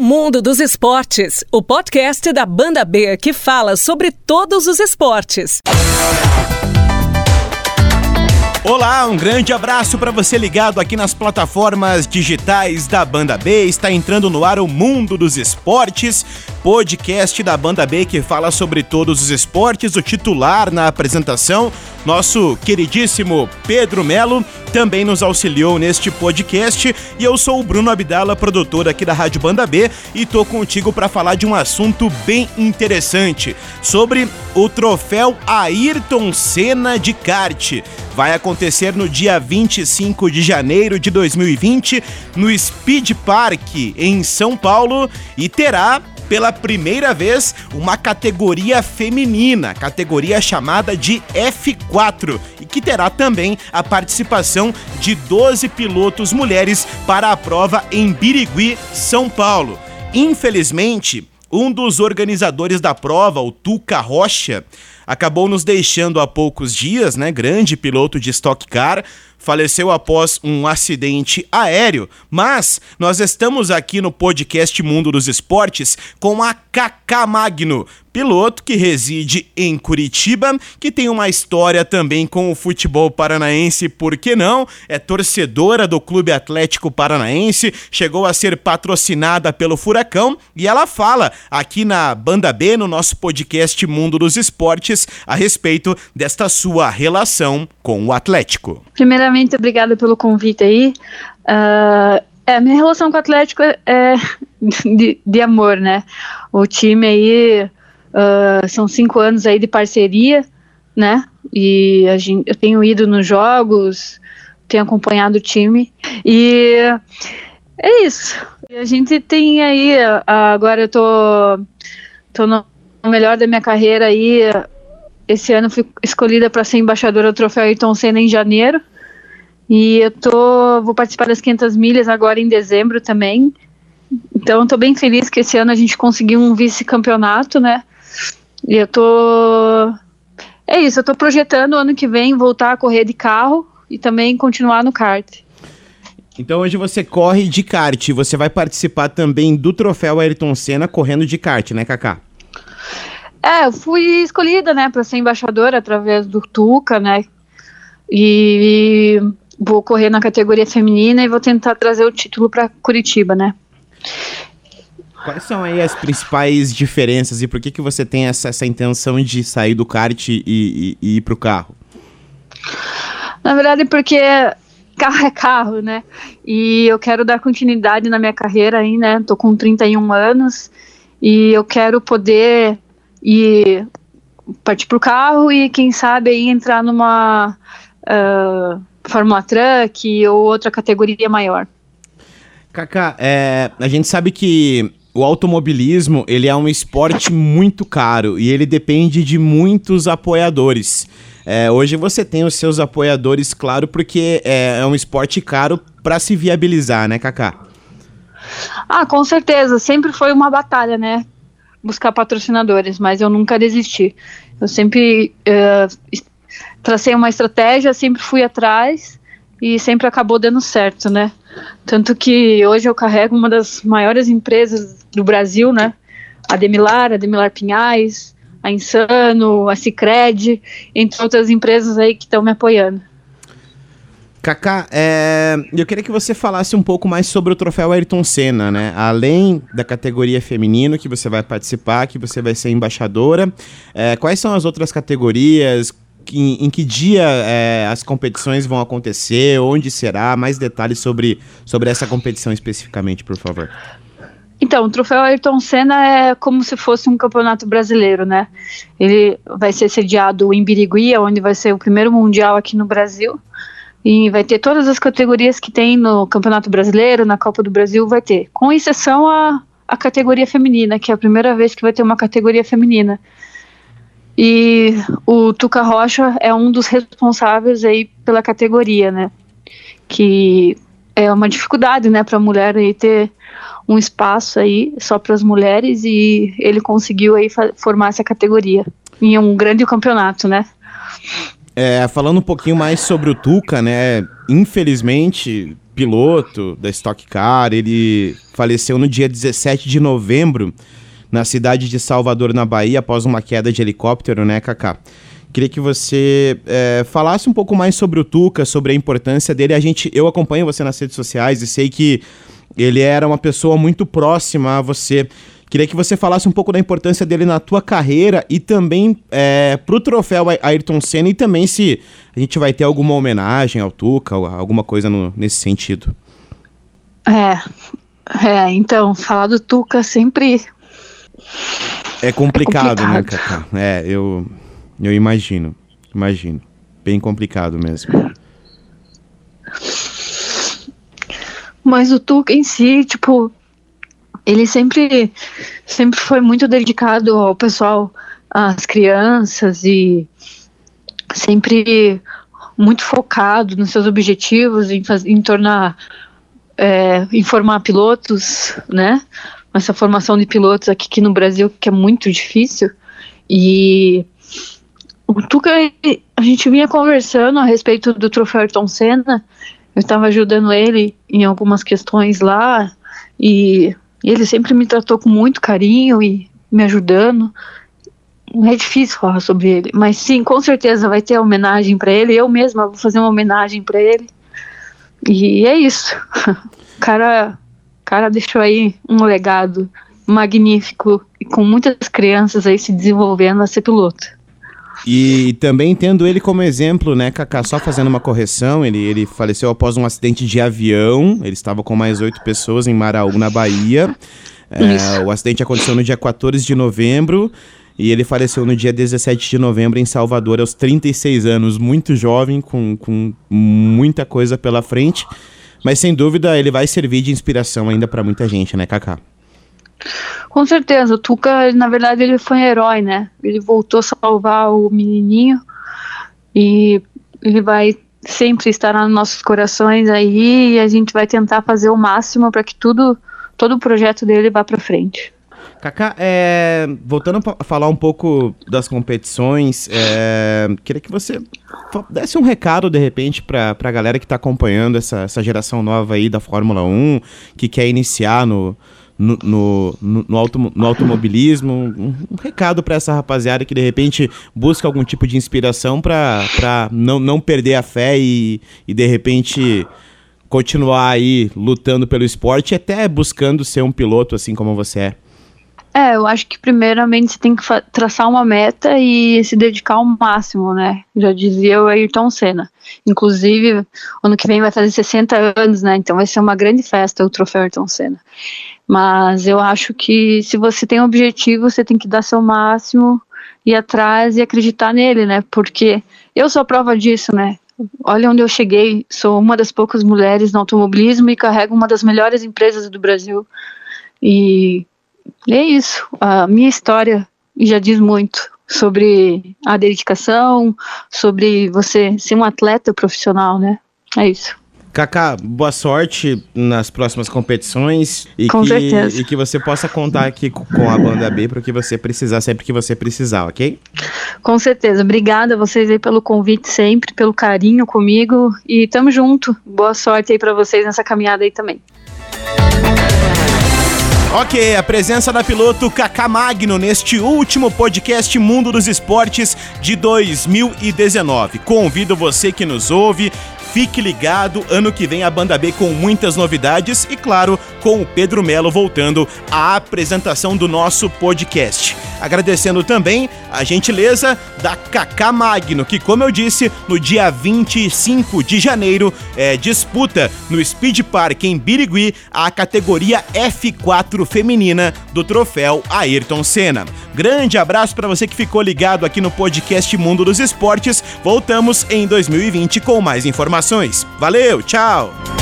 Mundo dos Esportes, o podcast da Banda B que fala sobre todos os esportes. Olá, um grande abraço para você ligado aqui nas plataformas digitais da Banda B. Está entrando no ar o Mundo dos Esportes, podcast da Banda B que fala sobre todos os esportes. O titular na apresentação, nosso queridíssimo Pedro Melo, também nos auxiliou neste podcast. E eu sou o Bruno Abdala, produtor aqui da Rádio Banda B, e tô contigo para falar de um assunto bem interessante sobre o troféu Ayrton Senna de kart vai acontecer no dia 25 de janeiro de 2020 no Speed Park em São Paulo e terá pela primeira vez uma categoria feminina, categoria chamada de F4, e que terá também a participação de 12 pilotos mulheres para a prova em Birigui, São Paulo. Infelizmente, um dos organizadores da prova, o Tuca Rocha, acabou nos deixando há poucos dias, né? Grande piloto de Stock Car, faleceu após um acidente aéreo, mas nós estamos aqui no podcast Mundo dos Esportes com a Kaká Magno, piloto que reside em Curitiba, que tem uma história também com o futebol paranaense, por que não? É torcedora do Clube Atlético Paranaense, chegou a ser patrocinada pelo Furacão e ela fala aqui na Banda B, no nosso podcast Mundo dos Esportes, a respeito desta sua relação com o Atlético. Primeiramente, obrigada pelo convite aí. Uh, é, minha relação com o Atlético é de, de amor, né? O time aí Uh, são cinco anos aí de parceria, né? E gente, eu tenho ido nos jogos, tenho acompanhado o time e é isso. E a gente tem aí, agora eu tô, tô no melhor da minha carreira aí. Esse ano fui escolhida para ser embaixadora do Troféu Ayrton Senna em janeiro. E eu tô, vou participar das 500 milhas agora em dezembro também. Então, estou bem feliz que esse ano a gente conseguiu um vice-campeonato, né? E eu tô. É isso, eu tô projetando ano que vem voltar a correr de carro e também continuar no kart. Então hoje você corre de kart, você vai participar também do troféu Ayrton Senna correndo de kart, né, Kaká? É, eu fui escolhida, né, para ser embaixadora através do Tuca, né? E vou correr na categoria feminina e vou tentar trazer o título para Curitiba, né? Quais são aí as principais diferenças e por que, que você tem essa, essa intenção de sair do kart e, e, e ir para o carro? Na verdade, porque carro é carro, né? E eu quero dar continuidade na minha carreira aí, né? Tô com 31 anos e eu quero poder ir partir pro carro e quem sabe aí entrar numa uh, Fórmula Truck ou outra categoria maior. Kaká, é, a gente sabe que o automobilismo ele é um esporte muito caro e ele depende de muitos apoiadores. É, hoje você tem os seus apoiadores, claro, porque é, é um esporte caro para se viabilizar, né, Kaká? Ah, com certeza. Sempre foi uma batalha, né? Buscar patrocinadores, mas eu nunca desisti. Eu sempre uh, tracei uma estratégia, sempre fui atrás e sempre acabou dando certo, né? Tanto que hoje eu carrego uma das maiores empresas do Brasil, né? A Demilar, a Demilar Pinhais, a Insano, a Cicred, entre outras empresas aí que estão me apoiando. Kaká, é, eu queria que você falasse um pouco mais sobre o troféu Ayrton Senna, né? Além da categoria feminino que você vai participar, que você vai ser embaixadora, é, quais são as outras categorias? Em, em que dia é, as competições vão acontecer, onde será, mais detalhes sobre, sobre essa competição especificamente, por favor. Então, o troféu Ayrton Senna é como se fosse um campeonato brasileiro, né? Ele vai ser sediado em Birigui, onde vai ser o primeiro mundial aqui no Brasil. E vai ter todas as categorias que tem no Campeonato Brasileiro, na Copa do Brasil, vai ter. Com exceção a, a categoria feminina, que é a primeira vez que vai ter uma categoria feminina. E o Tuca Rocha é um dos responsáveis aí pela categoria, né? Que é uma dificuldade, né, para a mulher aí ter um espaço aí só para as mulheres e ele conseguiu aí formar essa categoria em um grande campeonato, né? É, falando um pouquinho mais sobre o Tuca, né? Infelizmente, piloto da Stock Car. Ele faleceu no dia 17 de novembro na cidade de Salvador, na Bahia, após uma queda de helicóptero, né, Kaká? Queria que você é, falasse um pouco mais sobre o Tuca, sobre a importância dele. A gente, eu acompanho você nas redes sociais e sei que ele era uma pessoa muito próxima a você. Queria que você falasse um pouco da importância dele na tua carreira e também é, pro troféu Ayrton Senna e também se a gente vai ter alguma homenagem ao Tuca, alguma coisa no, nesse sentido. É, é, então, falar do Tuca sempre. É complicado, é complicado. né, Cacá? É, eu, eu imagino, imagino. Bem complicado mesmo. Mas o Tuca em si, tipo, ele sempre, sempre foi muito dedicado ao pessoal, às crianças e sempre muito focado nos seus objetivos em, faz, em tornar, é, em formar pilotos, né? Essa formação de pilotos aqui, aqui no Brasil que é muito difícil e o Tuca, a gente vinha conversando a respeito do troféu Ayrton Senna, eu estava ajudando ele em algumas questões lá e ele sempre me tratou com muito carinho e me ajudando. É difícil falar sobre ele, mas sim, com certeza vai ter homenagem para ele. Eu mesma vou fazer uma homenagem para ele. E é isso. O cara, cara deixou aí um legado magnífico e com muitas crianças aí se desenvolvendo a ser piloto. E também tendo ele como exemplo, né, Kaká, só fazendo uma correção, ele, ele faleceu após um acidente de avião, ele estava com mais oito pessoas em Maraú, na Bahia. É, o acidente aconteceu no dia 14 de novembro e ele faleceu no dia 17 de novembro em Salvador, aos 36 anos, muito jovem, com, com muita coisa pela frente. Mas sem dúvida ele vai servir de inspiração ainda para muita gente, né, Kaká? Com certeza, o Tuca, na verdade, ele foi um herói, né? Ele voltou a salvar o menininho e ele vai sempre estar nos nossos corações aí e a gente vai tentar fazer o máximo para que tudo, todo o projeto dele vá para frente. Kaká, é, voltando a falar um pouco das competições, é, queria que você desse um recado, de repente, para a galera que está acompanhando essa, essa geração nova aí da Fórmula 1, que quer iniciar no, no, no, no, no automobilismo. Um, um recado para essa rapaziada que de repente busca algum tipo de inspiração para não, não perder a fé e, e de repente continuar aí lutando pelo esporte e até buscando ser um piloto assim como você é. É, eu acho que primeiramente você tem que traçar uma meta e se dedicar ao máximo, né? Já dizia o Ayrton Senna. Inclusive, ano que vem vai fazer 60 anos, né? Então vai ser uma grande festa o troféu Ayrton Senna. Mas eu acho que se você tem um objetivo, você tem que dar seu máximo, ir atrás e acreditar nele, né? Porque eu sou a prova disso, né? Olha onde eu cheguei, sou uma das poucas mulheres no automobilismo e carrego uma das melhores empresas do Brasil. E é isso, a minha história já diz muito sobre a dedicação, sobre você ser um atleta profissional, né? É isso. Kaká, boa sorte nas próximas competições e com que, certeza. e que você possa contar aqui com a banda B para o que você precisar, sempre que você precisar, ok? Com certeza. Obrigada a vocês aí pelo convite sempre, pelo carinho comigo e tamo junto. Boa sorte aí para vocês nessa caminhada aí também. Ok, a presença da piloto Kaká Magno neste último podcast Mundo dos Esportes de 2019. Convido você que nos ouve Fique ligado, ano que vem a Banda B com muitas novidades e, claro, com o Pedro Melo voltando à apresentação do nosso podcast. Agradecendo também a gentileza da Kaká Magno, que, como eu disse, no dia 25 de janeiro é, disputa no Speed Park em Birigui a categoria F4 feminina do troféu Ayrton Senna. Grande abraço para você que ficou ligado aqui no podcast Mundo dos Esportes. Voltamos em 2020 com mais informações. Valeu, tchau!